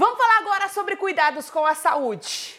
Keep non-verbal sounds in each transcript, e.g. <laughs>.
Vamos falar agora sobre cuidados com a saúde.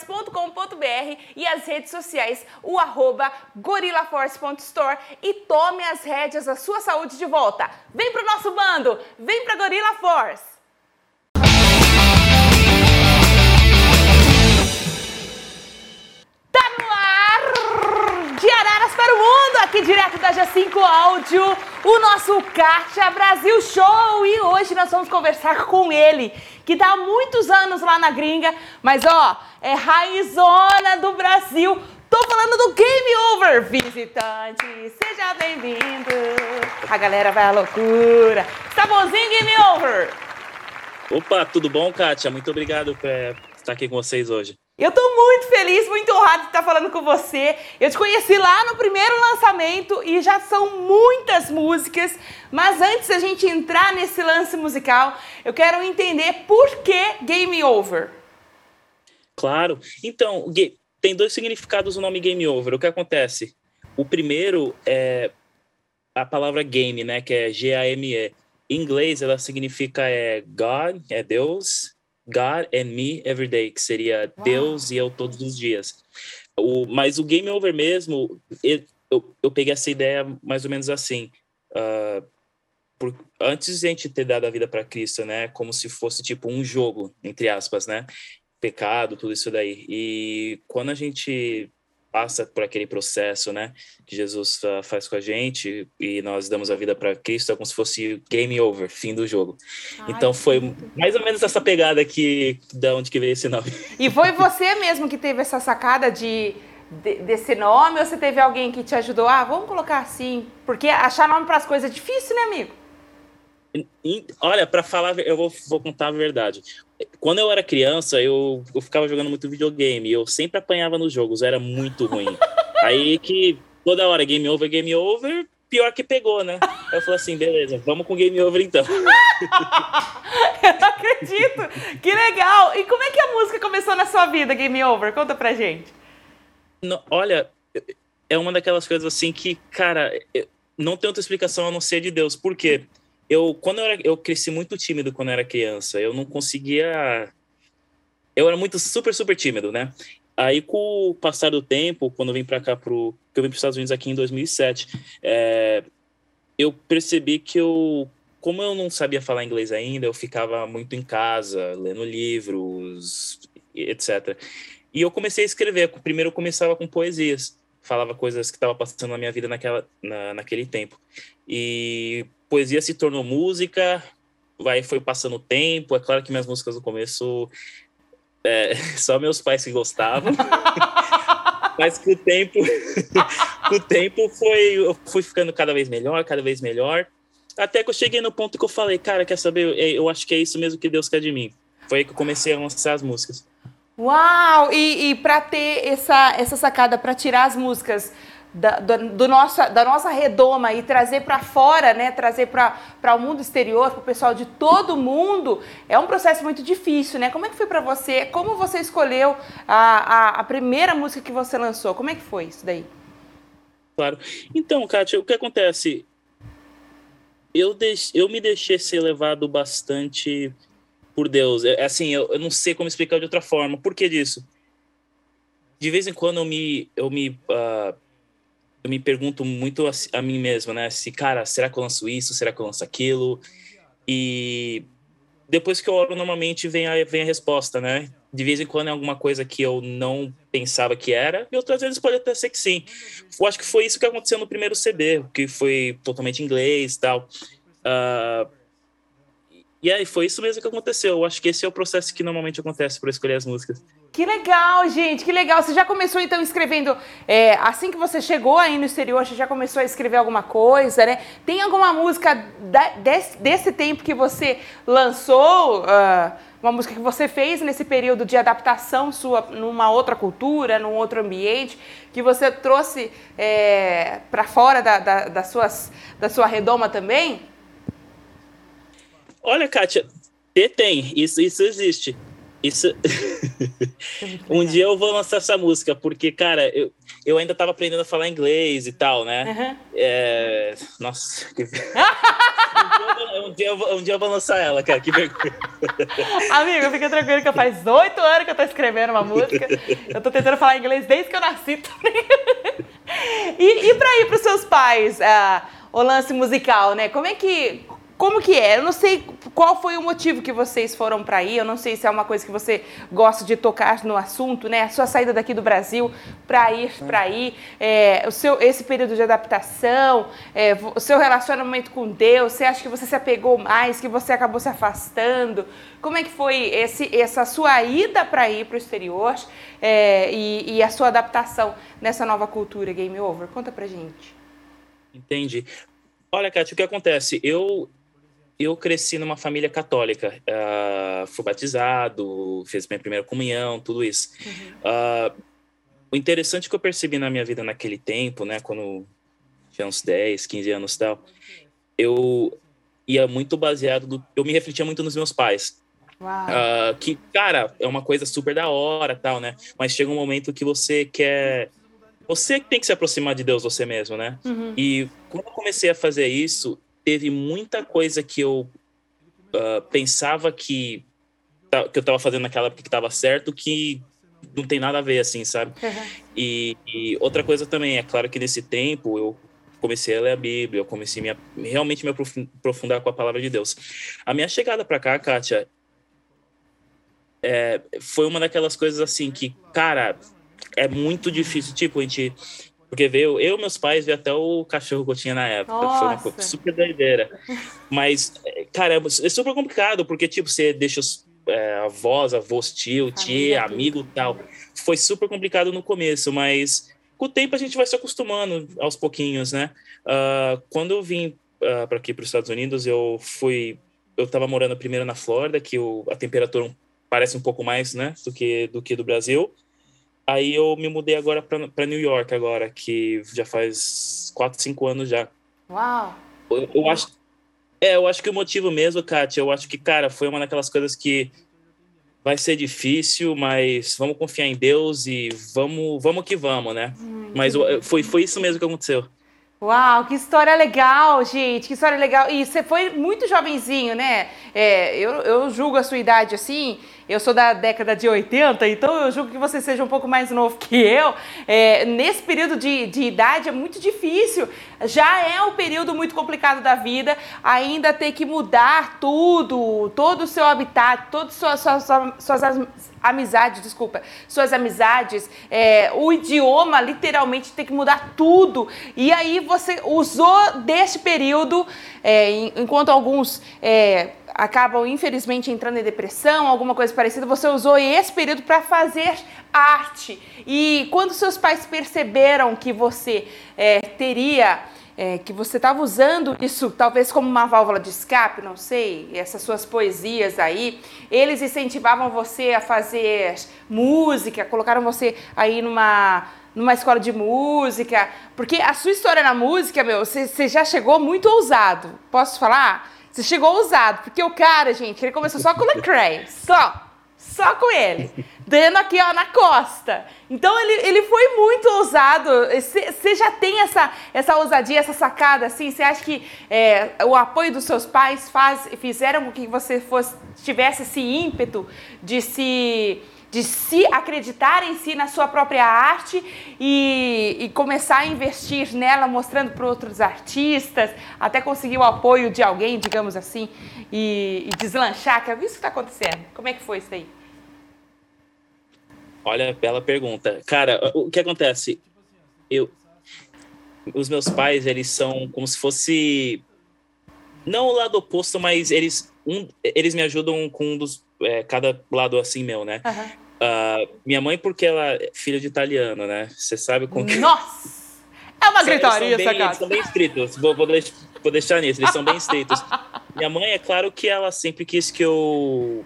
gorillaforce.com.br e as redes sociais, o arroba gorillaforce.store e tome as rédeas da sua saúde de volta. Vem pro nosso bando, vem pra Gorilla Force. Tá no ar! De Araras para o mundo, aqui direto da G5 Áudio, o nosso Kátia Brasil Show. E hoje nós vamos conversar com ele, que tá há muitos anos lá na gringa, mas ó, é raizona do Brasil Tô falando do Game Over, visitante. Seja bem-vindo. A galera vai à loucura. Tá bonzinho, Game Over? Opa, tudo bom, Kátia? Muito obrigado por estar aqui com vocês hoje. Eu tô muito feliz, muito honrado de estar falando com você. Eu te conheci lá no primeiro lançamento e já são muitas músicas. Mas antes da gente entrar nesse lance musical, eu quero entender por que Game Over. Claro. Então, tem dois significados o nome game over. O que acontece? O primeiro é a palavra game, né, que é G-A-M-E. Em inglês, ela significa é God, é Deus, God and me every day, que seria Uau. Deus e eu todos os dias. O, mas o game over mesmo, eu, eu, eu peguei essa ideia mais ou menos assim. Uh, por, antes de a gente ter dado a vida para Cristo, né, como se fosse tipo um jogo, entre aspas, né? pecado, tudo isso daí. E quando a gente passa por aquele processo, né, que Jesus faz com a gente e nós damos a vida para Cristo, é como se fosse game over, fim do jogo. Ai, então foi mais ou menos essa pegada que da onde que veio esse nome. E foi você mesmo que teve essa sacada de, de desse nome ou você teve alguém que te ajudou? Ah, vamos colocar assim, porque achar nome para as coisas é difícil, né, amigo? Olha, para falar, eu vou, vou contar a verdade quando eu era criança, eu, eu ficava jogando muito videogame. Eu sempre apanhava nos jogos, era muito ruim. <laughs> Aí que toda hora, game over, game over, pior que pegou, né? Aí eu falei assim, beleza, vamos com game over então. <laughs> eu não acredito! Que legal! E como é que a música começou na sua vida, game over? Conta pra gente. Não, olha, é uma daquelas coisas assim que, cara, não tem outra explicação a não ser de Deus. Por quê? Eu quando eu, era, eu cresci muito tímido quando eu era criança. Eu não conseguia. Eu era muito super super tímido, né? Aí com o passar do tempo, quando eu vim para cá pro, que eu vim para os Estados Unidos aqui em 2007, é, eu percebi que eu como eu não sabia falar inglês ainda, eu ficava muito em casa, lendo livros, etc. E eu comecei a escrever. Primeiro eu começava com poesias, falava coisas que estavam passando na minha vida naquela, na, naquele tempo. E poesia se tornou música, vai foi passando o tempo. É claro que minhas músicas no começo é, <laughs> só meus pais que gostavam. <laughs> Mas com o tempo, <laughs> com o tempo foi, eu fui ficando cada vez melhor, cada vez melhor. Até que eu cheguei no ponto que eu falei, cara, quer saber? Eu acho que é isso mesmo que Deus quer de mim. Foi aí que eu comecei a lançar as músicas. Uau! E, e para ter essa, essa sacada, para tirar as músicas da, do, do nossa, da nossa redoma e trazer para fora, né, trazer para o mundo exterior, para o pessoal de todo mundo, é um processo muito difícil, né? Como é que foi para você? Como você escolheu a, a, a, primeira música que você lançou? Como é que foi isso daí? Claro. Então, Kátia, o que acontece? Eu, deix, eu me deixei ser levado bastante por Deus. É, assim, eu, eu não sei como explicar de outra forma. Por que disso? De vez em quando eu me, eu me uh, eu me pergunto muito a, a, mim mesmo, né? Se, cara, será que eu lanço isso? Será que eu lanço aquilo? E depois que eu oro, normalmente vem a, vem a resposta, né? De vez em quando é alguma coisa que eu não pensava que era, e outras vezes pode até ser que sim. Eu acho que foi isso que aconteceu no primeiro CD, que foi totalmente inglês e tal. Uh, e aí, foi isso mesmo que aconteceu. Eu acho que esse é o processo que normalmente acontece para escolher as músicas. Que legal, gente, que legal. Você já começou então escrevendo, é, assim que você chegou aí no exterior, você já começou a escrever alguma coisa, né? Tem alguma música da, desse, desse, tempo que você lançou, uh, uma música que você fez nesse período de adaptação sua numa outra cultura, num outro ambiente, que você trouxe é, para fora da, da, das suas, da sua redoma também? Olha, Kátia, tem, isso, isso existe. Isso. <laughs> um dia eu vou lançar essa música, porque, cara, eu, eu ainda tava aprendendo a falar inglês e tal, né? Uhum. É... Nossa, que. <laughs> um, dia vou, um dia eu vou lançar ela, cara, que vergonha. <laughs> Amigo, fica tranquilo que faz oito anos que eu tô escrevendo uma música. Eu tô tentando falar inglês desde que eu nasci. e, e pra ir pros seus pais, uh, o lance musical, né? Como é que como que é? Eu não sei qual foi o motivo que vocês foram para aí, eu não sei se é uma coisa que você gosta de tocar no assunto, né? A sua saída daqui do Brasil para ir para aí, é, o seu, esse período de adaptação, é, o seu relacionamento com Deus, você acha que você se apegou mais, que você acabou se afastando? Como é que foi esse, essa sua ida para ir para o exterior é, e, e a sua adaptação nessa nova cultura Game Over? Conta pra gente. Entendi. Olha, Kátia, o que acontece? Eu eu cresci numa família católica. Uh, fui batizado, fiz minha primeira comunhão, tudo isso. Uhum. Uh, o interessante que eu percebi na minha vida naquele tempo, né, quando tinha uns 10, 15 anos e tal, eu ia muito baseado, do, eu me refletia muito nos meus pais. Uh, que, cara, é uma coisa super da hora tal, né? Mas chega um momento que você quer. Você tem que se aproximar de Deus você mesmo, né? Uhum. E quando eu comecei a fazer isso, teve muita coisa que eu uh, pensava que, que eu estava fazendo naquela época que estava certo, que não tem nada a ver, assim, sabe? Uhum. E, e, outra coisa também, é claro que nesse tempo eu comecei a ler a Bíblia, eu comecei a me, realmente me aprofundar com a palavra de Deus. A minha chegada para cá, Kátia, é, foi uma daquelas coisas assim que, cara, é muito difícil. Tipo, a gente porque veio eu meus pais e até o cachorro que eu tinha na época. Nossa. Foi uma coisa super doideira. Mas, cara, é super complicado, porque, tipo, você deixa os é, avós, avós, tio, tia, amigo tal. Foi super complicado no começo, mas com o tempo a gente vai se acostumando aos pouquinhos, né? Uh, quando eu vim uh, para aqui, para os Estados Unidos, eu fui. Eu estava morando primeiro na Flórida, que o, a temperatura parece um pouco mais, né, do que do, que do Brasil. Aí eu me mudei agora para New York agora, que já faz 4, 5 anos já. Uau! Eu, eu, acho É, eu acho que o motivo mesmo, Kátia, eu acho que, cara, foi uma daquelas coisas que vai ser difícil, mas vamos confiar em Deus e vamos, vamos que vamos, né? Hum, mas foi, foi isso mesmo que aconteceu. Uau, que história legal, gente, que história legal. E você foi muito jovenzinho, né? É, eu, eu julgo a sua idade assim, eu sou da década de 80, então eu julgo que você seja um pouco mais novo que eu. É, nesse período de, de idade é muito difícil. Já é um período muito complicado da vida, ainda ter que mudar tudo, todo o seu habitat, todas suas, suas, suas amizades, desculpa, suas amizades, é, o idioma, literalmente tem que mudar tudo. E aí você usou deste período, é, enquanto alguns é, acabam infelizmente entrando em depressão, alguma coisa parecida, você usou esse período para fazer arte. E quando seus pais perceberam que você é, teria, é, que você estava usando isso talvez como uma válvula de escape, não sei, essas suas poesias aí, eles incentivavam você a fazer música, colocaram você aí numa numa escola de música, porque a sua história na música, meu, você, você já chegou muito ousado. Posso falar? Você chegou ousado, porque o cara, gente, ele começou só com o Lecrae, só. Só com ele. Dando aqui, ó, na costa. Então, ele, ele foi muito ousado. Você já tem essa, essa ousadia, essa sacada, assim? Você acha que é, o apoio dos seus pais faz, fizeram com que você fosse, tivesse esse ímpeto de se de se acreditar em si, na sua própria arte e, e começar a investir nela, mostrando para outros artistas, até conseguir o apoio de alguém, digamos assim, e, e deslanchar. Que é isso que está acontecendo. Como é que foi isso aí? Olha, bela pergunta. Cara, o que acontece? Eu, os meus pais, eles são como se fosse não o lado oposto, mas eles um, eles me ajudam com um dos é, cada lado assim meu, né? Uhum. Uh, minha mãe, porque ela é filha de italiano, né? Você sabe com que. Nossa! É uma gritaria essa casa. Eles são bem estritos, vou, vou, deixar, vou deixar nisso, eles são bem <laughs> estritos. minha mãe, é claro que ela sempre quis que eu.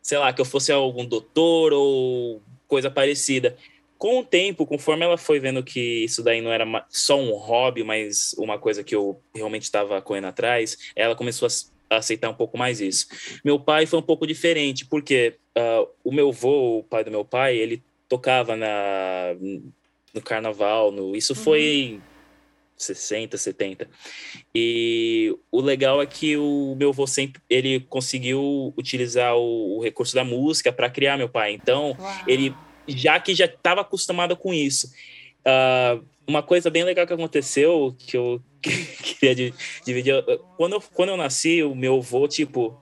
Sei lá, que eu fosse algum doutor ou coisa parecida. Com o tempo, conforme ela foi vendo que isso daí não era só um hobby, mas uma coisa que eu realmente estava correndo atrás, ela começou a aceitar um pouco mais isso. Meu pai foi um pouco diferente, porque uh, o meu avô, o pai do meu pai, ele tocava na, no carnaval, no, isso uhum. foi 60, 70. E o legal é que o meu avô sempre ele conseguiu utilizar o, o recurso da música para criar meu pai. Então, Uau. ele já que já estava acostumado com isso. Uh, uma coisa bem legal que aconteceu, que eu <laughs> queria dividir. Quando eu, quando eu nasci, o meu avô, tipo,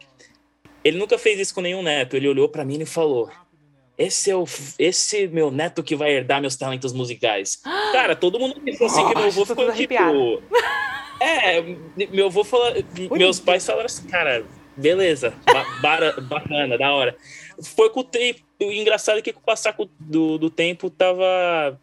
ele nunca fez isso com nenhum neto. Ele olhou para mim e falou: esse é o esse meu neto que vai herdar meus talentos musicais. <gasps> Cara, todo mundo pensou assim que meu avô ficou tipo. <laughs> É, meu avô falou. Meus pais falaram assim, cara, beleza, ba bacana, da hora. Foi com o tempo. O engraçado é que com o passar do, do tempo tava.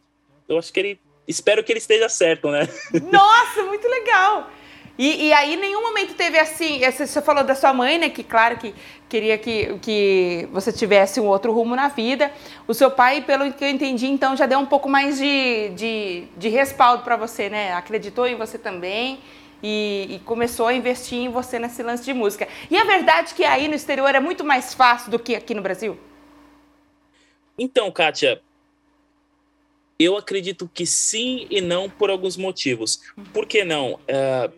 Eu acho que ele espero que ele esteja certo, né? <laughs> Nossa, muito legal! E, e aí, em nenhum momento teve assim. Você falou da sua mãe, né? Que, claro, que queria que, que você tivesse um outro rumo na vida. O seu pai, pelo que eu entendi, então, já deu um pouco mais de, de, de respaldo para você, né? Acreditou em você também. E, e, começou a investir em você nesse lance de música. E a verdade é que aí no exterior é muito mais fácil do que aqui no Brasil? Então, Kátia, eu acredito que sim e não por alguns motivos. Por que não? É,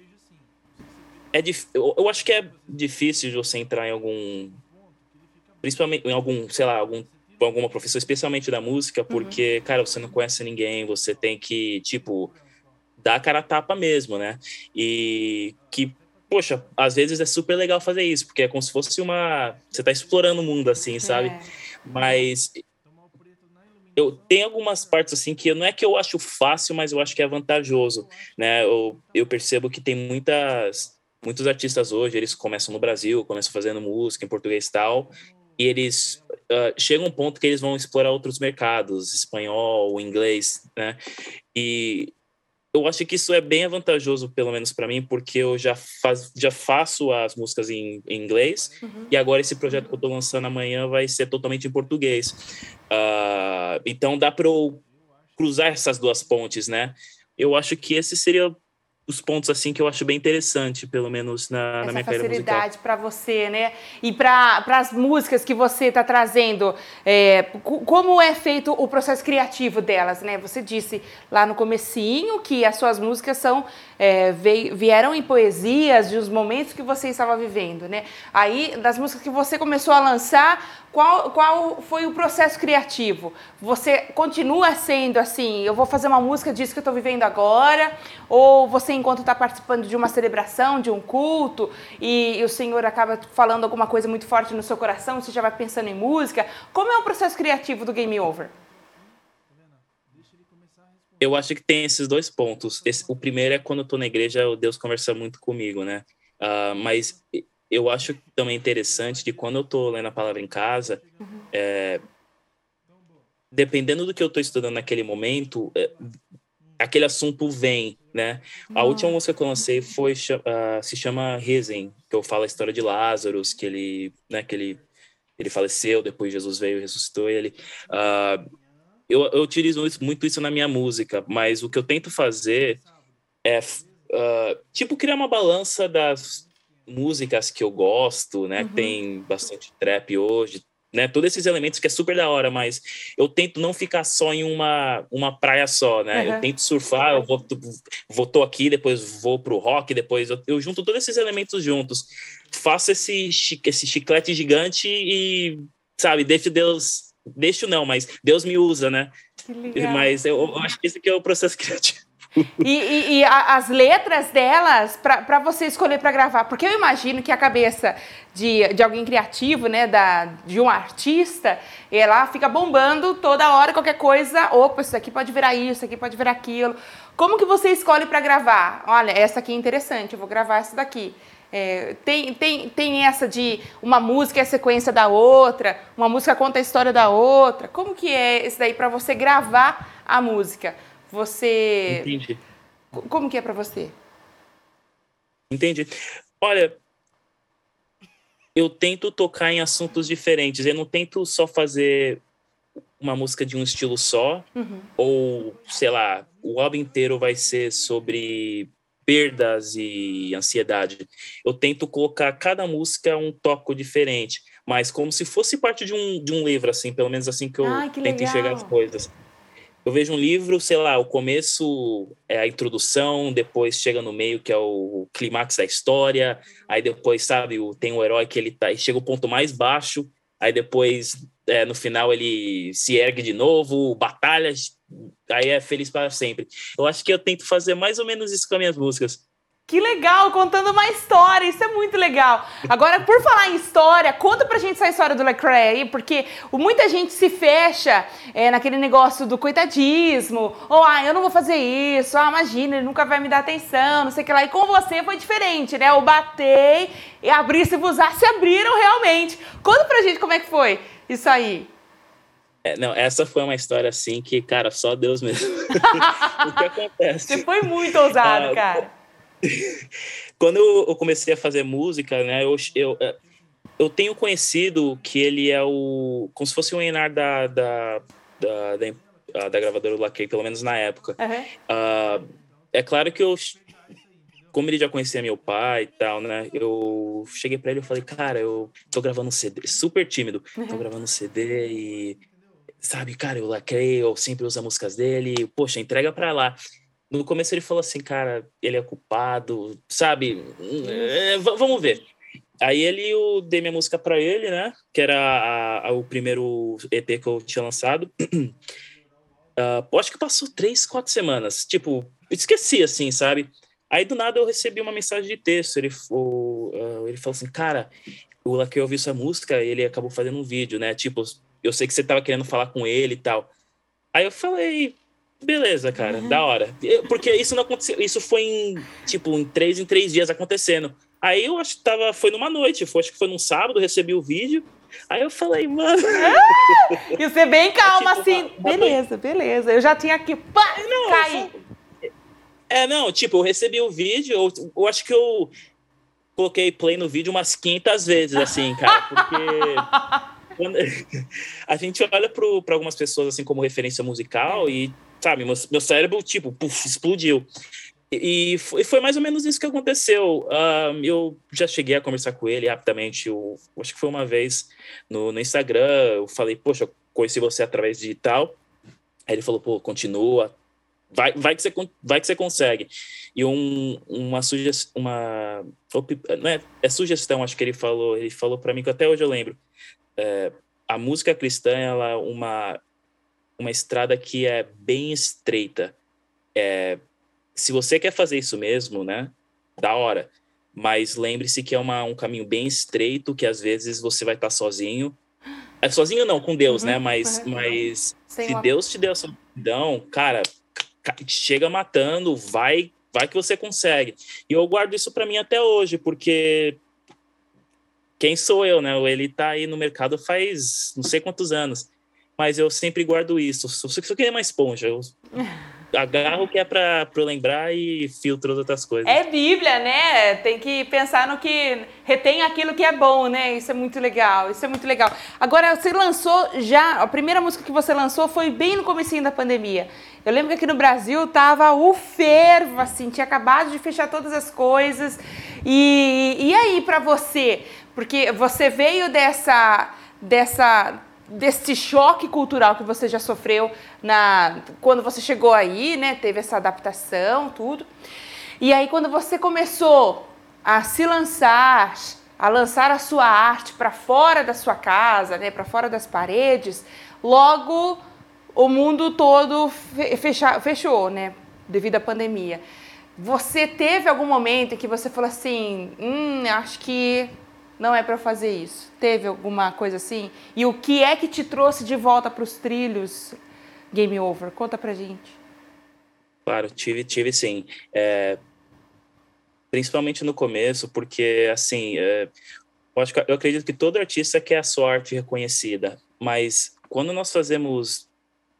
é eu acho que é difícil você entrar em algum, principalmente em algum, sei lá, algum alguma profissão, especialmente da música, uhum. porque, uhum. cara, você não conhece ninguém, você tem que, tipo, dar a cara a tapa mesmo, né? E que, poxa, às vezes é super legal fazer isso, porque é como se fosse uma. Você tá explorando o mundo, assim, sabe? É. Mas eu tenho algumas partes assim que não é que eu acho fácil, mas eu acho que é vantajoso, né? Eu, eu percebo que tem muitas muitos artistas hoje, eles começam no Brasil, começam fazendo música em português e tal, e eles uh, chegam a um ponto que eles vão explorar outros mercados, espanhol, inglês, né? E eu acho que isso é bem vantajoso, pelo menos para mim, porque eu já, faz, já faço as músicas em, em inglês uhum. e agora esse projeto que eu estou lançando amanhã vai ser totalmente em português. Uh, então dá para eu cruzar essas duas pontes, né? Eu acho que esse seria os pontos assim que eu acho bem interessante, pelo menos na, na minha carreira musical. facilidade para você, né? E para as músicas que você está trazendo, é, como é feito o processo criativo delas, né? Você disse lá no comecinho que as suas músicas são é, veio, vieram em poesias de os momentos que você estava vivendo, né? Aí das músicas que você começou a lançar, qual, qual foi o processo criativo? Você continua sendo assim, eu vou fazer uma música disso que eu estou vivendo agora? Ou você, enquanto está participando de uma celebração, de um culto, e, e, o Senhor acaba falando alguma coisa muito forte no seu coração, você já vai pensando em música? Como é o processo criativo do Game Over? Eu acho que tem esses dois pontos. Esse, o primeiro é quando eu na igreja, Deus conversa muito comigo, né? Uh, mas eu acho também interessante de quando eu estou lendo a palavra em casa, uhum. é, dependendo do que eu estou estudando naquele momento, é, aquele assunto vem, né? A uhum. última música que eu lancei foi uh, se chama Risen, que eu falo a história de Lázaro, que ele, né, que ele, ele faleceu, depois Jesus veio e ressuscitou ele. Uh, eu, eu utilizo muito isso na minha música, mas o que eu tento fazer é uh, tipo criar uma balança das músicas que eu gosto, né? Uhum. Tem bastante trap hoje, né? Todos esses elementos que é super da hora, mas eu tento não ficar só em uma, uma praia só, né? Uhum. Eu tento surfar, eu vou, vou tô aqui, depois vou pro rock, depois eu, eu junto todos esses elementos juntos, faço esse, esse chiclete gigante e, sabe, deixo Deus, deixo não, mas Deus me usa, né? Mas eu, eu acho que esse aqui é o processo criativo. E, e, e a, as letras delas, para você escolher para gravar, porque eu imagino que a cabeça de, de alguém criativo, né, da, de um artista, ela fica bombando toda hora, qualquer coisa, opa, isso aqui pode virar isso, isso aqui pode virar aquilo. Como que você escolhe para gravar? Olha, essa aqui é interessante, eu vou gravar essa daqui. É, tem, tem, tem essa de uma música é sequência da outra, uma música conta a história da outra. Como que é esse daí para você gravar a música? Você. Entendi. Como que é para você? Entendi. Olha, eu tento tocar em assuntos diferentes. Eu não tento só fazer uma música de um estilo só, uhum. ou sei lá, o álbum inteiro vai ser sobre perdas e ansiedade. Eu tento colocar cada música um toque diferente, mas como se fosse parte de um, de um livro, assim, pelo menos assim que eu que tento legal. enxergar as coisas. Eu vejo um livro, sei lá, o começo é a introdução, depois chega no meio, que é o clímax da história, aí depois, sabe, o, tem o herói que ele tá, chega o ponto mais baixo, aí depois, é, no final, ele se ergue de novo, batalhas, aí é feliz para sempre. Eu acho que eu tento fazer mais ou menos isso com as minhas músicas. Que legal, contando uma história, isso é muito legal. Agora, por falar em história, conta pra gente essa história do Lecrae aí, porque muita gente se fecha é, naquele negócio do coitadismo, ou ah, eu não vou fazer isso, ah, imagina, ele nunca vai me dar atenção, não sei o que lá. E com você foi diferente, né? Eu batei e abri se usar, se abriram realmente. Conta pra gente como é que foi isso aí. É, não, essa foi uma história assim que, cara, só Deus mesmo. <laughs> <laughs> o que acontece? Você foi muito ousado, ah, cara. <laughs> Quando eu comecei a fazer música, né, eu, eu, é, eu tenho conhecido que ele é o. como se fosse o Enar da, da, da, da, da gravadora do Laquei, pelo menos na época. Uhum. Uh, é claro que eu. Como ele já conhecia meu pai e tal, né? Eu cheguei para ele e falei, cara, eu tô gravando um CD, super tímido, uhum. tô gravando um CD e. Sabe, cara, eu lacrei, eu sempre uso as músicas dele, poxa, entrega pra lá. No começo ele falou assim, cara, ele é culpado, sabe? É, vamos ver. Aí ele eu dei minha música para ele, né? Que era a, a, o primeiro EP que eu tinha lançado. <clears throat> Uh, acho que passou três, quatro semanas. Tipo, esqueci, assim, sabe? Aí do nada eu recebi uma mensagem de texto. Ele, uh, ele falou assim, cara, o Laque ouviu sua música, ele acabou fazendo um vídeo, né? Tipo, eu sei que você tava querendo falar com ele e tal. Aí eu falei, Beleza, cara, uhum. da hora. Porque isso não aconteceu, isso foi em, tipo, em três em três dias acontecendo. Aí eu acho que tava, foi numa noite, foi, acho que foi num sábado, recebi o vídeo. Aí eu falei, mano. Ah, e você bem <laughs> calma, tipo, assim, uma, uma beleza, noite. beleza. Eu já tinha aqui, pá, não, caí. É, não, tipo, eu recebi o vídeo, eu, eu acho que eu coloquei play no vídeo umas 500 vezes, assim, cara, porque. <laughs> <laughs> a gente olha para algumas pessoas assim como referência musical e sabe, meu, meu cérebro, tipo, puff, explodiu. E, foi mais ou menos isso que aconteceu. Uh, eu já cheguei a conversar com ele rapidamente, eu, acho que foi uma vez no, no Instagram, eu falei, poxa, eu conheci você através de tal. Aí ele falou, pô, continua, vai, vai, que, você, vai que você consegue. E um, uma sugestão, uma, não é, é sugestão, acho que ele falou, ele falou para mim, que até hoje eu lembro, é, a música cristã, ela é uma, uma estrada que é bem estreita. É, se você quer fazer isso mesmo, né? Da hora. Mas lembre-se que é uma, um caminho bem estreito, que às vezes você vai estar sozinho. É sozinho não, com Deus, né? uhum, né? Mas, uhum. mas se uma... Deus te deu essa perdão, cara, chega matando, vai, vai que você consegue. E eu guardo isso para mim até hoje, porque quem sou eu, né? Ele tá aí no mercado faz não sei quantos anos mas eu sempre guardo isso. Só, só que é uma esponja. Eu <laughs> agarro o que é para lembrar e filtro outras coisas. É Bíblia, né? Tem que pensar no que retém aquilo que é bom, né? Isso é muito legal. Isso é muito legal. Agora, você lançou já, a primeira música que você lançou foi bem no comecinho da pandemia. Eu lembro que aqui no Brasil tava o fervo, assim, tinha acabado de fechar todas as coisas. E, e aí para você? Porque você veio dessa dessa desse choque cultural que você já sofreu na quando você chegou aí, né? Teve essa adaptação, tudo. E aí quando você começou a se lançar, a lançar a sua arte para fora da sua casa, né, para fora das paredes, logo o mundo todo fecha, fechou, né, devido à pandemia. Você teve algum momento em que você falou assim, hum, acho que não é para fazer isso? Teve alguma coisa assim? E o que é que te trouxe de volta para os trilhos Game Over? Conta pra gente. Claro, tive, tive sim. É... Principalmente no começo, porque, assim, é, eu, acredito que todo artista quer a sua arte reconhecida, mas quando nós fazemos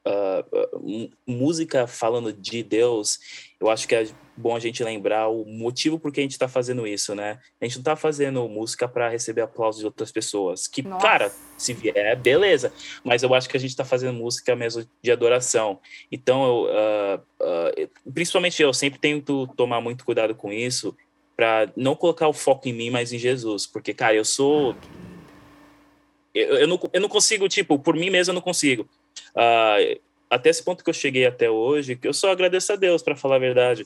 uh, música falando de Deus, eu acho que é bom a gente lembrar o motivo por que a gente está fazendo isso, né? A gente não está fazendo música para receber aplausos de outras pessoas. Que, Nossa. cara, se vier, beleza. Mas eu acho que a gente está fazendo música mesmo de adoração. Então, eu, uh, uh, principalmente eu sempre tento tomar muito cuidado com isso, para não colocar o foco em mim, mas em Jesus. Porque, cara, eu sou. Eu, eu, não, eu não consigo, tipo, por mim mesmo eu não consigo. Uh, até esse ponto que eu cheguei até hoje, que eu só agradeço a Deus, para falar a verdade.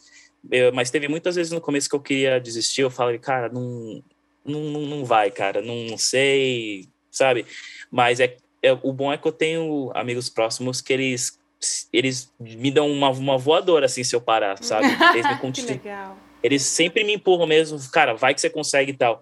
Eu, mas teve muitas vezes no começo que eu queria desistir, eu falei, cara, não, não, não vai, cara, não, não sei, sabe? Mas é, é, o bom é que eu tenho amigos próximos que eles, eles me dão uma, uma voadora, assim, se eu parar, sabe? <laughs> Eles me continuam. Eles sempre me empurram mesmo, cara, vai que você consegue e tal.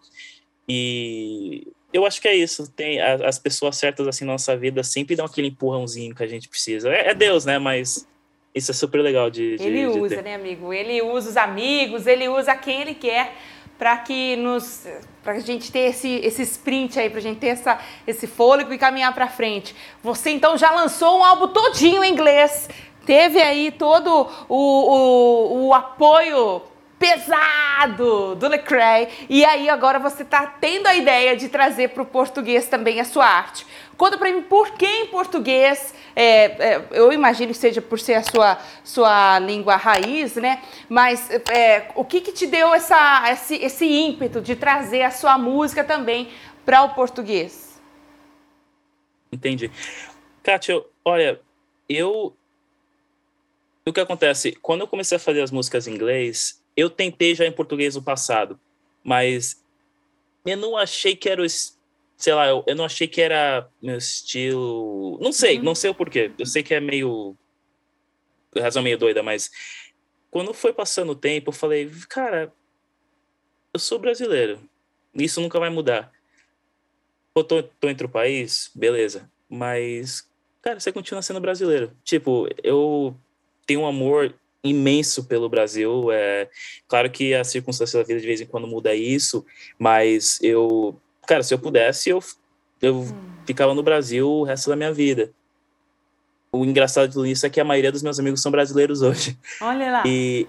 E eu acho que é isso. Tem as pessoas certas assim na nossa vida sempre dão aquele empurrãozinho que a gente precisa. É, é Deus, né? Mas isso é super legal de. de ele usa, né, amigo? Ele usa os amigos, ele usa quem ele quer para que nos para a gente ter esse, esse sprint aí, para a gente ter essa, esse fôlego e caminhar para frente. Você então já lançou um álbum todinho em inglês, teve aí todo o, o, o apoio pesado do Lecrae. E aí agora você está tendo a ideia de trazer para o português também a sua arte. Conta para mim por que em português, é, é, eu imagino que seja por ser a sua, sua língua raiz, né? Mas é, o que, que te deu essa, esse, esse ímpeto de trazer a sua música também para o português? Entendi. Kátia, olha, eu. O que acontece? Quando eu comecei a fazer as músicas em inglês, eu tentei já em português no passado, mas eu não achei que era o sei lá, eu, eu não achei que era meu estilo. Não sei, uhum. não sei o porquê. Eu sei que é meio. razão meio doida, mas quando foi passando o tempo, eu falei, cara, eu sou brasileiro. Isso nunca vai mudar. Eu tô, tô entre o país, beleza. Mas, cara, você continua sendo brasileiro. Tipo, eu tenho um amor imenso pelo Brasil. É claro que a circunstância da vida de vez em quando muda isso, mas eu, cara, se eu pudesse, eu eu hum. ficava no Brasil o resto da minha vida. O engraçado disso é que a maioria dos meus amigos são brasileiros hoje. Olha lá. E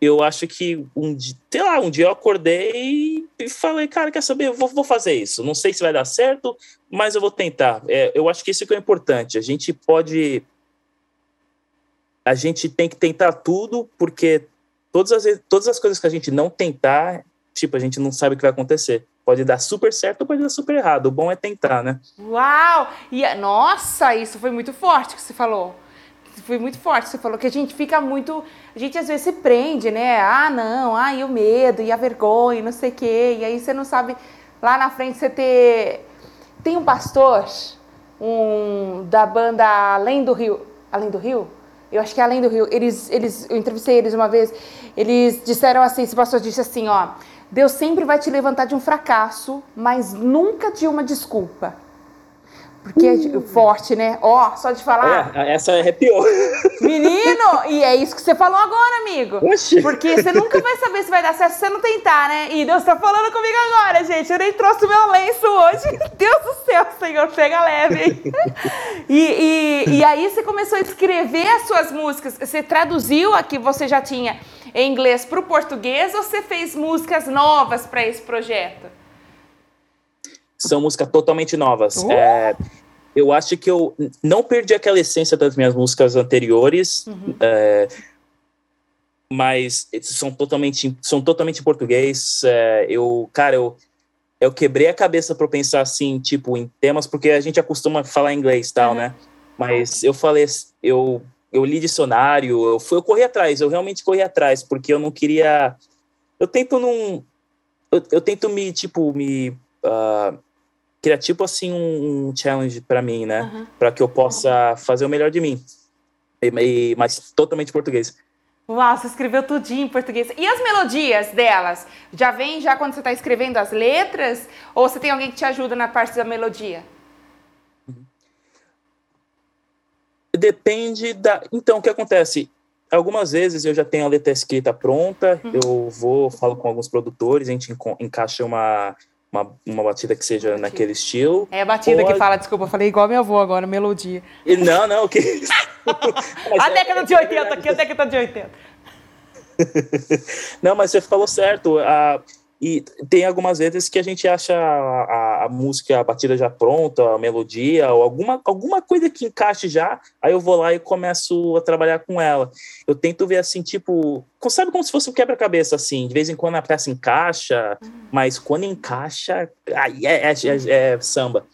eu acho que um dia, sei lá, um dia eu acordei e falei, cara, quer saber? Eu vou, vou fazer isso. Não sei se vai dar certo, mas eu vou tentar. É, eu acho que isso que é importante. A gente pode a gente tem que tentar tudo, porque todas as, todas as coisas que a gente não tentar, tipo, a gente não sabe o que vai acontecer. Pode dar super certo ou pode dar super errado. O bom é tentar, né? Uau! E, nossa, isso foi muito forte que você falou. Foi muito forte. Você falou que a gente fica muito. A gente às vezes se prende, né? Ah, não, ah, e o medo, e a vergonha, e não sei o quê. E aí você não sabe. Lá na frente você ter. Tem um pastor um, da banda Além do Rio. Além do Rio? Eu acho que é além do Rio, eles, eles, eu entrevistei eles uma vez, eles disseram assim, esse pastor disse assim, ó, Deus sempre vai te levantar de um fracasso, mas nunca de uma desculpa. Porque é é forte, né? Ó, oh, só de falar. É, essa arrepiou. Menino, e é isso que você falou agora, amigo. Oxi. Porque você nunca vai saber se vai dar certo se você não tentar, né? E Deus tá falando comigo agora, gente. Eu nem trouxe o meu lenço hoje. <laughs> Deus do céu, Senhor, pega leve. <laughs> e, e, e aí você começou a escrever as suas músicas. Você traduziu a que você já tinha em inglês para o português ou você fez músicas novas para esse projeto? São músicas totalmente novas. Uh! É, eu acho que eu não perdi aquela essência das minhas músicas anteriores, uhum. é, mas são totalmente, são totalmente em português. É, eu, cara, eu, eu quebrei a cabeça para pensar assim, tipo, em temas, porque a gente acostuma falar inglês tal, uhum. né? Mas eu falei, eu, eu li dicionário, eu, fui, eu corri atrás, eu realmente corri atrás, porque eu não queria. Eu tento não. Eu, eu tento me, tipo, me. Uh, criar tipo assim um, um challenge para mim, né? Uhum. Para que eu possa fazer o melhor de mim. E, e, mas totalmente português. Uau, você escreveu tudinho em português. E as melodias delas? Já vem já quando você está escrevendo as letras? Ou você tem alguém que te ajuda na parte da melodia? Depende da. Então, o que acontece? algumas vezes eu já tenho a letra escrita pronta, uhum. eu vou, falo com alguns produtores, a gente encaixa uma, uma, uma batida que seja batida. naquele estilo. É a batida que fala, desculpa, eu falei igual meu avô agora, melodia. Não, não, o que. a <laughs> década de 80, aqui a década de 80. não, mas você falou certo. A, e tem algumas vezes que a gente acha a, a, a, música, a batida já pronta, a melodia, ou alguma, alguma coisa que encaixe já, aí eu vou lá e começo a trabalhar com ela. Eu tento ver assim, tipo, sabe como se fosse um quebra-cabeça, assim, de vez em quando a peça encaixa, mas quando encaixa, aí é, é, é, é samba.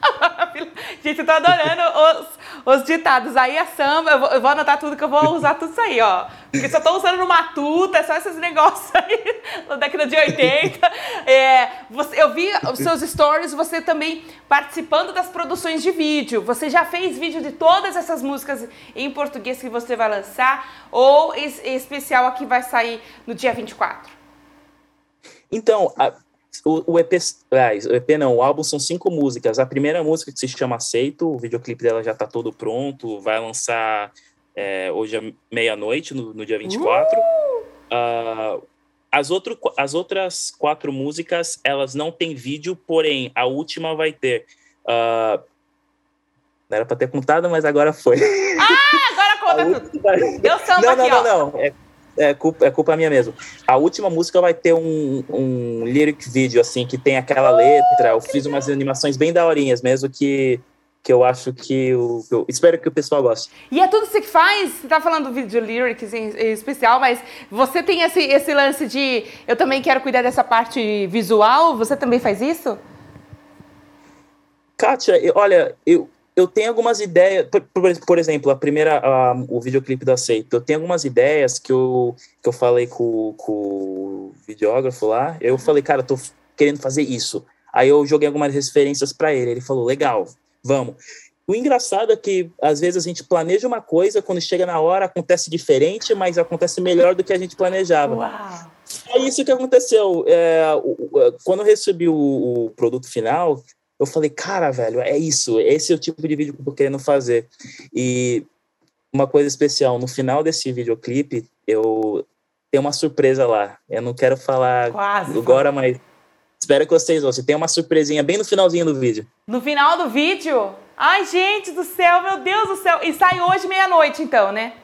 <laughs> Gente, eu tô adorando os, os ditados. Aí a samba, eu vou, eu vou, anotar tudo que eu vou usar tudo isso aí, ó. Porque só tô usando no Matuta, é só esses negócios aí <laughs> da década de 80. <laughs> É, você, eu vi os seus stories, você também participando das produções de vídeo. Você já fez vídeo de todas essas músicas em português que você vai lançar? Ou em especial a que vai sair no dia 24? Então, a o, o EP, o EP não, o álbum são cinco músicas. A primeira música que se chama Aceito, o videoclipe dela já tá todo pronto, vai lançar é, hoje à meia-noite, no, no, dia 24. Uh! Uh, as, outro, as outras quatro músicas, elas não têm vídeo, porém, a última vai ter. Uh, não era pra ter contado, mas agora foi. Ah, agora conta <laughs> tudo. Deu samba não, aqui, não, ó. Não, não, é, é culpa, é culpa minha mesmo. A última música vai ter um, um lyric video, assim, que tem aquela letra. Eu fiz umas animações bem daorinhas mesmo, que, que eu acho que o. Eu espero que o pessoal goste. E é tudo você que faz? Você tá falando do vídeo lyrics em, em, especial, mas você tem esse, esse lance de eu também quero cuidar dessa parte visual? Você também faz isso? Kátia, eu, olha, eu, eu tenho algumas ideias, por, por exemplo, a primeira, a, o videoclipe do Aceito, eu tenho algumas ideias que eu, que eu falei com, com o videógrafo lá, eu falei, cara, eu tô querendo fazer isso. Aí eu joguei algumas referências para ele, ele falou, legal, vamos. O engraçado é que, às vezes, a gente planeja uma coisa, quando chega na hora, acontece diferente, mas acontece melhor do que a gente planejava. Uau. É isso que aconteceu. É, quando eu recebi o, o produto final, eu falei, cara, velho, é isso, esse é o tipo de vídeo que eu tô querendo fazer. E uma coisa especial, no final desse videoclipe, eu tenho uma surpresa lá. Eu não quero falar Quase, agora, mas espero que vocês ouçam. Tem uma surpresinha bem no finalzinho do vídeo. No final do vídeo? Ai, gente do céu, meu Deus do céu. E sai hoje meia-noite, então, né?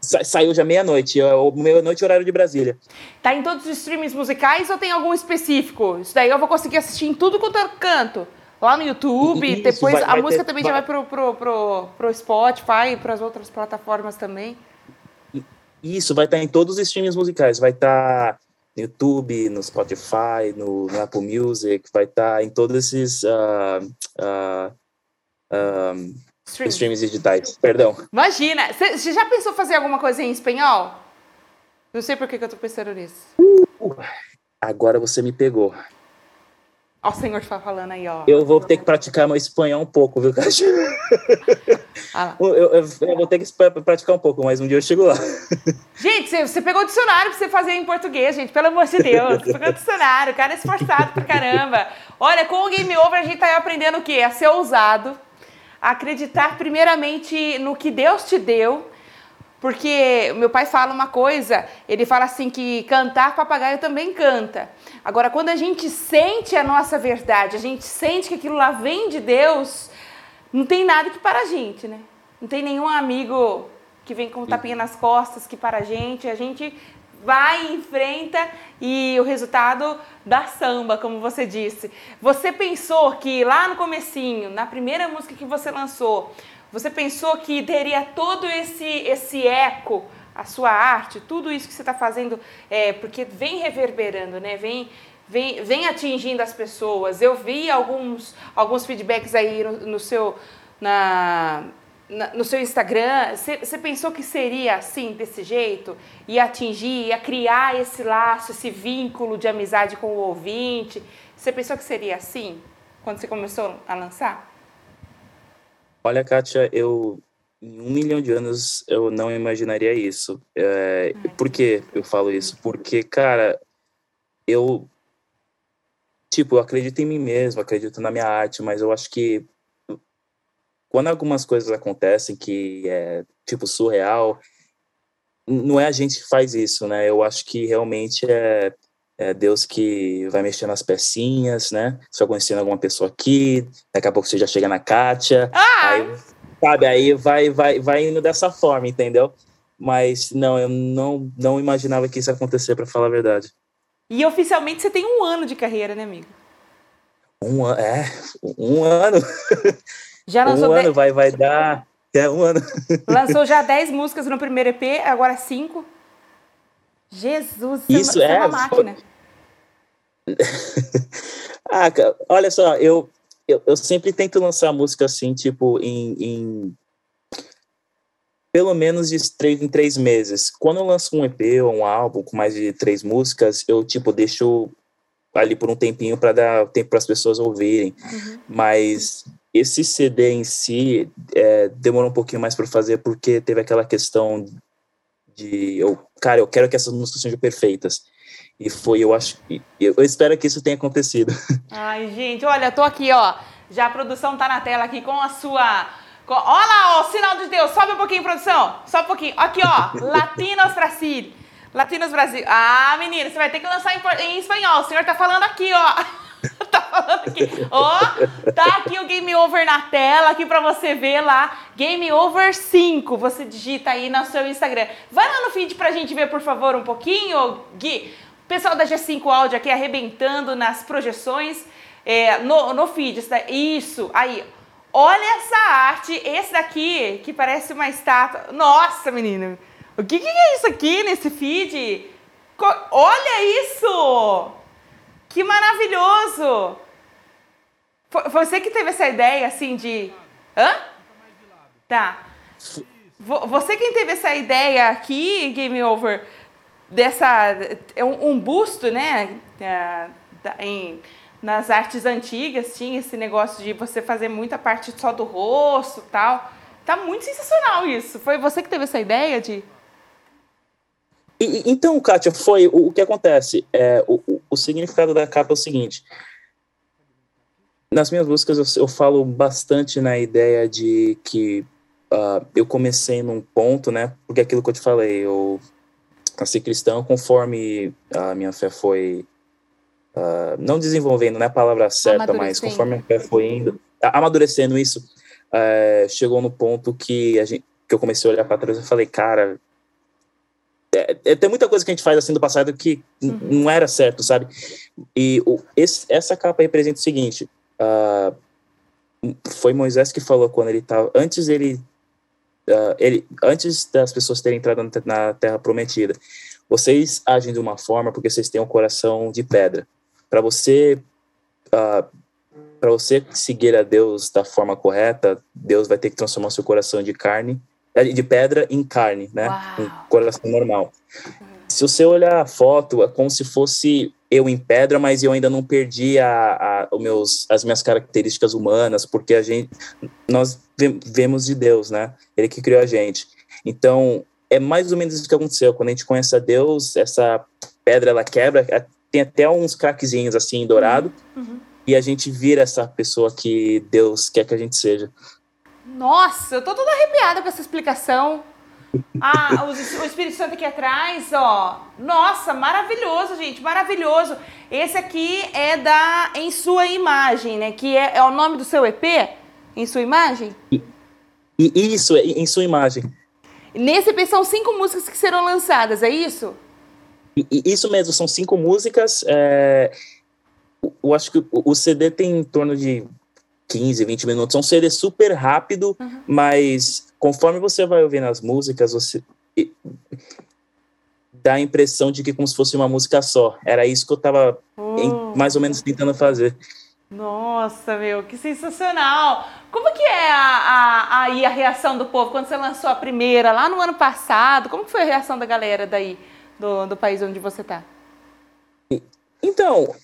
Sa saiu já meia-noite, meia-noite horário de Brasília. Tá em todos os streamings musicais ou tem algum específico? Isso daí eu vou conseguir assistir em tudo quanto é canto lá no YouTube. Isso, depois vai, a vai música ter, também vai... já vai pro, pro, pro, pro Spotify e para as outras plataformas também. Isso, vai estar em todos os streams musicais. Vai estar no YouTube, no Spotify, no, no Apple Music, vai estar em todos esses uh, uh, uh, streams digitais. Perdão. Imagina! Você já pensou fazer alguma coisa em espanhol? Não sei por que, que eu tô pensando nisso. Uh, agora você me pegou. Ó, o senhor está falando aí, ó. Eu vou ter que praticar meu espanhol um pouco, viu, Cássio? <laughs> Ah. Eu, eu, eu, vou ter que praticar um pouco, mas um dia eu chego lá. <laughs> Gente, você, você pegou o dicionário pra você fazer em português, gente, pelo amor de Deus. Você <laughs> pegou o dicionário, o cara é esforçado pra caramba. Olha, com o Game Over a gente tá aprendendo o quê? A ser ousado, a acreditar primeiramente no que Deus te deu, porque meu pai fala uma coisa, ele fala assim que cantar papagaio também canta. Agora, quando a gente sente a nossa verdade, a gente sente que aquilo lá vem de Deus, não tem nada que para a gente, né? Não tem nenhum amigo que vem com um tapinha nas costas que para a gente. A gente vai, enfrenta e o resultado dá samba, como você disse. Você pensou que lá no comecinho, na primeira música que você lançou, você pensou que teria todo esse, esse eco, a sua arte, tudo isso que você está fazendo, é, porque vem reverberando, né? Vem, vem, vem atingindo as pessoas. Eu vi alguns, alguns feedbacks aí no, no seu, na, na, no seu Instagram. Você pensou que seria assim, desse jeito? Ia atingir, ia criar esse laço, esse vínculo de amizade com o ouvinte? Você pensou que seria assim, quando você começou a lançar? Olha, Kátia, eu em um milhão de anos eu não imaginaria isso. É, por que eu falo isso? Porque, cara, eu tipo, eu acredito em mim mesmo, acredito na minha arte, mas eu acho que quando algumas coisas acontecem que é tipo surreal, não é a gente que faz isso, né? Eu acho que realmente é, é Deus que vai mexendo nas pecinhas, né? Você vai conhecendo alguma pessoa aqui, daqui a pouco você já chega na Kátia, ah! aí, sabe? Aí vai, vai, vai indo dessa forma, entendeu? Mas não, eu não, não imaginava que isso ia acontecer, para falar a verdade. E oficialmente você tem um ano de carreira, né, amigo? Um ano, é, um ano. Já <laughs> lançou um ano de... vai, vai dar. É um ano. Lançou <laughs> já 10 músicas no primeiro EP, agora 5. Jesus, Isso é, é uma máquina. <laughs> ah, olha só, eu, eu, eu, sempre tento lançar música assim, tipo, em, em pelo menos de três em três meses. Quando eu lanço um EP ou um álbum com mais de três músicas, eu, tipo, deixo ali por um tempinho para dar tempo para as pessoas ouvirem. Uhum. Mas esse CD em si é, demorou um pouquinho mais para fazer porque teve aquela questão de eu, cara, eu quero que essas músicas sejam perfeitas. E foi, eu acho, eu, eu espero que isso tenha acontecido. <laughs> Ai, gente, olha, eu tô aqui, ó. Já a produção tá na tela aqui com a sua com, olha lá, ó, sinal de Deus. Sobe um pouquinho, produção. Sobe um pouquinho. Aqui, ó. <laughs> Latinos Brasil. Latinos Brasil. Ah, menina, você vai ter que lançar em, em espanhol. O senhor tá falando aqui, ó. <laughs> <laughs> tá falando aqui. Ó, tá aqui o Game Over na tela, aqui pra você ver lá. Game Over 5. Você digita aí no seu Instagram. Vai lá no feed pra gente ver, por favor, um pouquinho, Gui. O pessoal da G5 Áudio aqui arrebentando nas projeções. É, no, no feed. Isso, aí. Olha essa arte. Esse daqui, que parece uma estátua. Nossa, menino. O que, que é isso aqui nesse feed? Olha isso! Que maravilhoso! Foi você que teve essa ideia, assim, de... Hã? Tá. Você quem teve essa ideia aqui, Game Over, dessa... É um, busto, né? Em, nas artes antigas tinha esse negócio de você fazer muita parte só do rosto tal. Tá muito sensacional isso. Foi você que teve essa ideia de... Então, Kátia, foi o que acontece. É, o, o, significado da capa é o seguinte. Nas minhas músicas eu, eu falo bastante na ideia de que uh, eu comecei num ponto, né? Porque é aquilo que eu te falei, eu nasci cristão conforme a minha fé foi uh, não desenvolvendo, não é a palavra certa, mas conforme a fé foi indo, amadurecendo isso, uh, chegou no ponto que gente que eu comecei a olhar para trás e falei, cara, é, é, tem muita coisa que a gente faz assim do passado que uhum. não era certo, sabe? E o, esse, essa capa representa o seguinte: uh, foi Moisés que falou quando ele estava antes ele, uh, ele antes das pessoas terem entrado na Terra Prometida, vocês agem de uma forma porque vocês têm um coração de pedra. Para você uh, ah, para você seguir a Deus da forma correta, Deus vai ter que transformar seu coração de carne de pedra em carne, né? Um coração normal. Se você olhar a foto, é como se fosse eu em pedra, mas eu ainda não perdi a, a, meus, as minhas características humanas, porque a gente, nós vemos de Deus, né? Ele que criou a gente. Então, é mais ou menos isso que aconteceu. Quando a gente conhece a Deus, essa pedra ela quebra, tem até uns craquezinhos assim dourado, uhum. e a gente vira essa pessoa que Deus quer que a gente seja. Nossa, eu tô toda arrepiada com essa explicação. Ah, o, Espírito Santo aqui atrás, ó. Nossa, maravilhoso, gente, maravilhoso. Esse aqui é da Em Sua Imagem, né? Que é, é o nome do seu EP? Em Sua Imagem? E, e isso, é Em Sua Imagem. Nesse EP são cinco músicas que serão lançadas, é isso? E, isso mesmo, são cinco músicas. É, eu acho que o CD tem em torno de 15, 20 minutos. É um CD super rápido, uhum. mas conforme você vai ouvindo as músicas, você dá a impressão de que como se fosse uma música só. Era isso que eu tava em, oh. mais ou menos tentando fazer. Nossa, meu, que sensacional! Como que é a, a, a, a reação do povo quando você lançou a primeira, lá no ano passado? Como que foi a reação da galera daí, do, do país onde você tá? Então,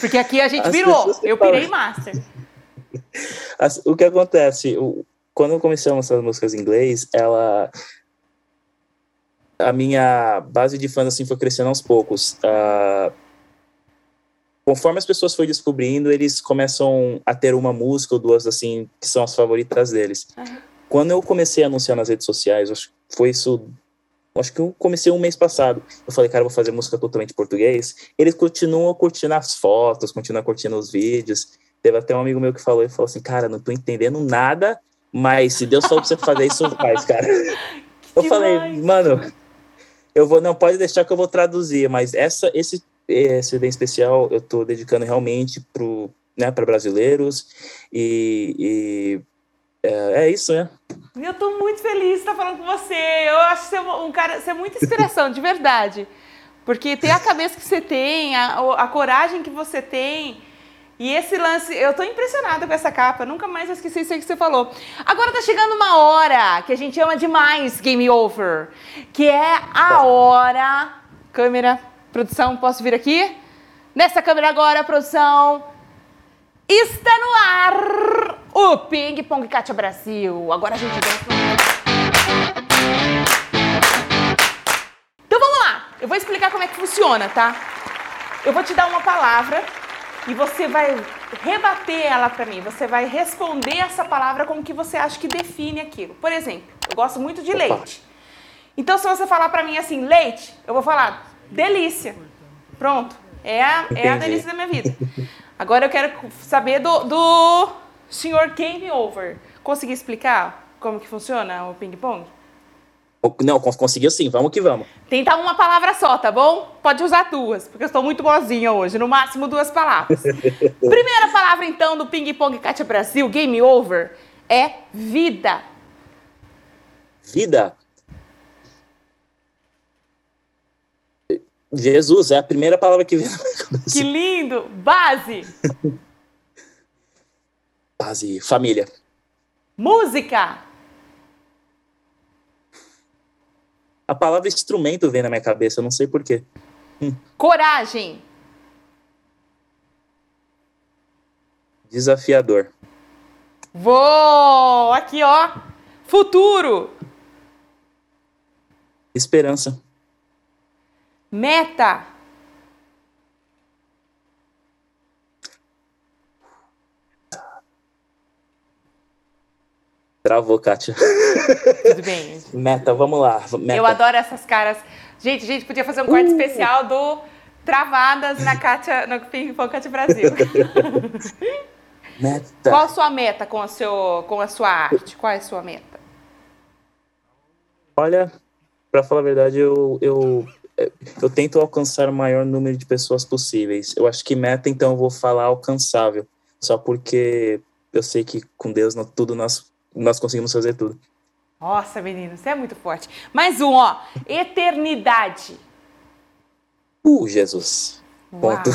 porque aqui a gente As virou, eu pirei master. <laughs> As, o que acontece, o, quando eu comecei a lançar as músicas em inglês, ela a minha base de fãs assim foi crescendo aos poucos. Uh, conforme as pessoas foram descobrindo, eles começam a ter uma música ou duas assim que são as favoritas deles. Uhum. Quando eu comecei a anunciar nas redes sociais, foi isso. Acho que eu comecei um mês passado. Eu falei, cara, eu vou fazer música totalmente em português. Eles continuam curtindo as fotos, continuam curtindo os vídeos. Teve até um amigo meu que falou e falou assim, cara, não tô entendendo nada, mas se Deus falou pra você fazer isso, <laughs> faz, cara. Eu falei, mano, eu vou, não, pode deixar que eu vou traduzir, mas essa, esse, esse bem especial eu tô dedicando realmente pro, né, para brasileiros e, e é, é, isso, né? Eu tô muito feliz de estar falando com você. Eu acho que você é um cara, você é muita inspiração, de verdade. Porque tem a cabeça que você tem, a, a coragem que você tem. E esse lance, eu tô impressionada com essa capa, nunca mais esqueci isso aí que você falou. Agora tá chegando uma hora que a gente ama demais Game Over, que é a hora. Câmera, produção, posso vir aqui? Nessa câmera agora, produção. Está no ar o Ping Pong Kátia Brasil. Agora a gente dança. Então vamos lá, eu vou explicar como é que funciona, tá? Eu vou te dar uma palavra e você vai rebater ela para mim. Você vai responder essa palavra com o que você acha que define aquilo. Por exemplo, eu gosto muito de leite. Então, se você falar para mim assim, leite, eu vou falar delícia. Pronto. É a, é a delícia da minha vida. <laughs> Agora eu quero saber do, do senhor Game Over. Consegui explicar como que funciona o ping-pong? Não, conseguiu sim, vamos que vamos. Tentar uma palavra só, tá bom? Pode usar duas, porque eu estou muito boazinha hoje, no máximo duas palavras. <laughs> Primeira palavra, então, do Ping Pong Kátia Brasil, Game Over, é vida. Vida? Jesus, é a primeira palavra que vem na minha cabeça. Que lindo! Base. Base, família. Música. A palavra instrumento vem na minha cabeça, não sei porquê. Hum. Coragem. Desafiador. Vou! Aqui, ó. Futuro. Esperança. Meta. Travou, Kátia. Tudo bem. <laughs> Meta, vamos lá. Meta. Eu adoro essas caras. Gente, gente podia fazer um corte uh. especial do Travadas na Kátia, no Ping Pong Kátia Brasil. <laughs> meta. Qual a sua meta com a, seu, com a sua arte? Qual é a sua meta? Olha, para falar a verdade, eu, eu, eu tento alcançar o maior número de pessoas possíveis. Eu acho que meta, então, eu vou falar alcançável. Só porque eu sei que com Deus tudo nós nós conseguimos fazer tudo. Nossa, menino, você é muito forte. Mais um, ó. Eternidade. Uh, Jesus. Ponto.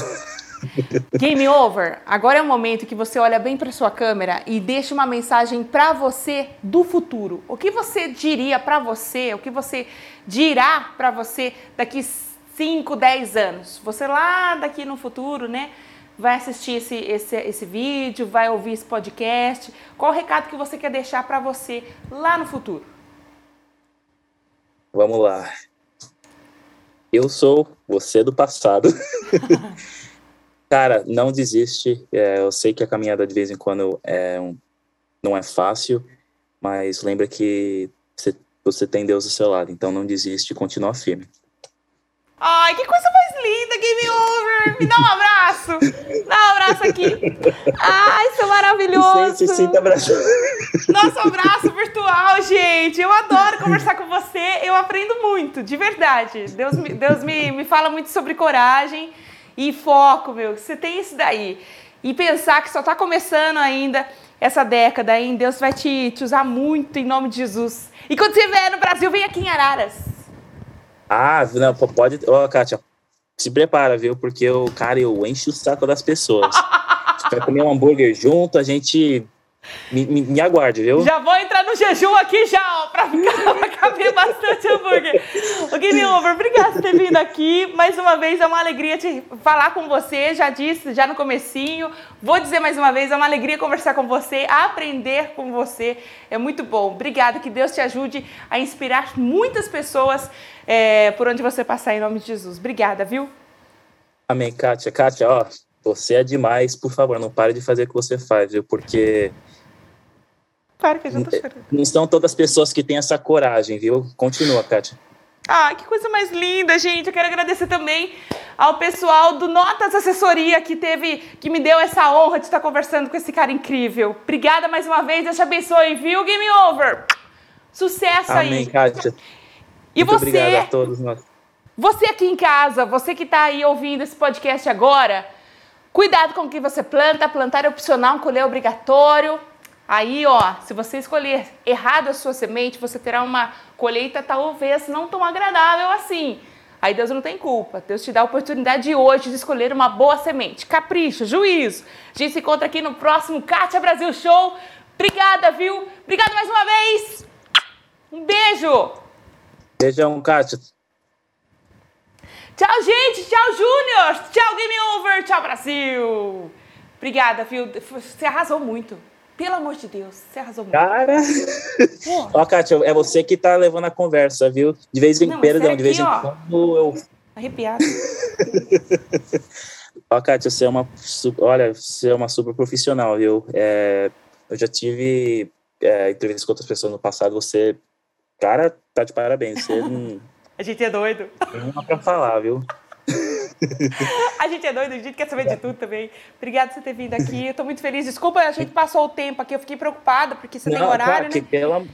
Game over. Agora é o momento que você olha bem para sua câmera e deixa uma mensagem para você do futuro. O que você diria para você? O que você dirá para você daqui 5, 10 anos? Você lá daqui no futuro, né? vai assistir esse, esse, esse vídeo, vai ouvir esse podcast? Qual o recado que você quer deixar para você lá no futuro? Vamos lá. Eu sou você do passado. <laughs> Cara, não desiste. É, eu sei que a caminhada de vez em quando é um, não é fácil, mas lembra que você, você tem Deus do seu lado, então não desiste e continua firme. Ai, que coisa mais linda, Game Over! Me dá um abraço! Dá um abraço aqui! Ai, é maravilhoso! Se, se sinta abraçado. Nosso abraço virtual, gente! Eu adoro conversar com você, eu aprendo muito, de verdade. Deus, me, Deus me, me fala muito sobre coragem e foco, meu. Você tem isso daí. E pensar que só está começando ainda essa década, hein? Deus vai te, te usar muito em nome de Jesus. E quando você vier no Brasil, vem aqui em Araras. Ah, não, pode. Ó, oh, Kátia, se prepara, viu? Porque o cara, eu encho o saco das pessoas. <laughs> vai comer um hambúrguer junto, a gente. Me, me, me, aguarde, viu? Já vou entrar no jejum aqui já, ó, pra, ficar, <laughs> pra caber bastante hambúrguer. O Game Over, obrigada por ter vindo aqui. Mais uma vez, é uma alegria te falar com você. Já disse, já no comecinho. Vou dizer mais uma vez, é uma alegria conversar com você, aprender com você. É muito bom. Obrigada, que Deus te ajude a inspirar muitas pessoas é, por onde você passar, em nome de Jesus. Obrigada, viu? Amém, Kátia. Kátia, ó, você é demais. Por favor, não pare de fazer o que você faz, viu? Porque Claro que eu já tô chorando. Não são todas as pessoas que têm essa coragem, viu? Continua, Kátia. Ah, que coisa mais linda, gente. Eu quero agradecer também ao pessoal do Notas Assessoria que teve, que me deu essa honra de estar conversando com esse cara incrível. Obrigada mais uma vez, Deus te abençoe, viu? Game over. Sucesso Amém, aí. Kátia. E Muito você, obrigado a todos nós. você aqui em casa, você que está aí ouvindo esse podcast agora, cuidado com o que você planta. Plantar é opcional, colher é obrigatório. Aí, ó, se você escolher errado a sua semente, você terá uma colheita talvez não tão agradável assim. Aí Deus não tem culpa. Deus te dá a oportunidade hoje de escolher uma boa semente. Capricho, juízo. A gente se encontra aqui no próximo Kátia Brasil Show. Obrigada, viu? Obrigada mais uma vez. Um beijo. Beijão, Kátia. Tchau, gente. Tchau, Júnior. Tchau, Game Over. Tchau, Brasil. Obrigada, viu? Você arrasou muito. Pelo amor de Deus, você arrasou muito. Cara! Ó, Kátia, é você que tá levando a conversa, viu? De vez em Não, sério de vez em quando eu. Arrepiado. <laughs> Ó, Kátia, você é uma. Olha, você é uma super profissional, viu? É, eu já tive é, entrevistas com outras pessoas no passado, você. Cara, tá de parabéns. Você <laughs> não A gente é doido. tem nada pra falar, viu? <laughs> A gente é doido, a gente quer saber de tudo também. Obrigada por você ter vindo aqui. Eu tô muito feliz. Desculpa, a gente passou o tempo aqui. Eu fiquei preocupada, porque você tem Não, horário, claro, que né? pela,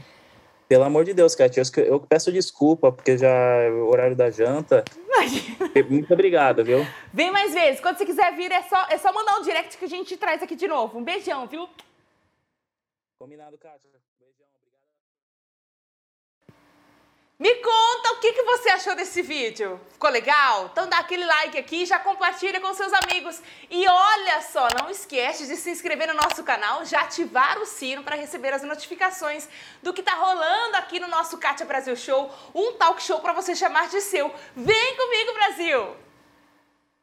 pelo amor de Deus, Kátia, eu, eu peço desculpa, porque já é o horário da janta. Imagina. Muito obrigado, viu? Vem mais vezes. Quando você quiser vir, é só, é só mandar um direct que a gente traz aqui de novo. Um beijão, viu? Combinado, Kátia. Me conta o que, que você achou desse vídeo. Ficou legal? Então dá aquele like aqui, já compartilha com seus amigos. E olha só, não esquece de se inscrever no nosso canal, já ativar o sino para receber as notificações do que tá rolando aqui no nosso Kátia Brasil Show, um talk show para você chamar de seu. Vem comigo, Brasil!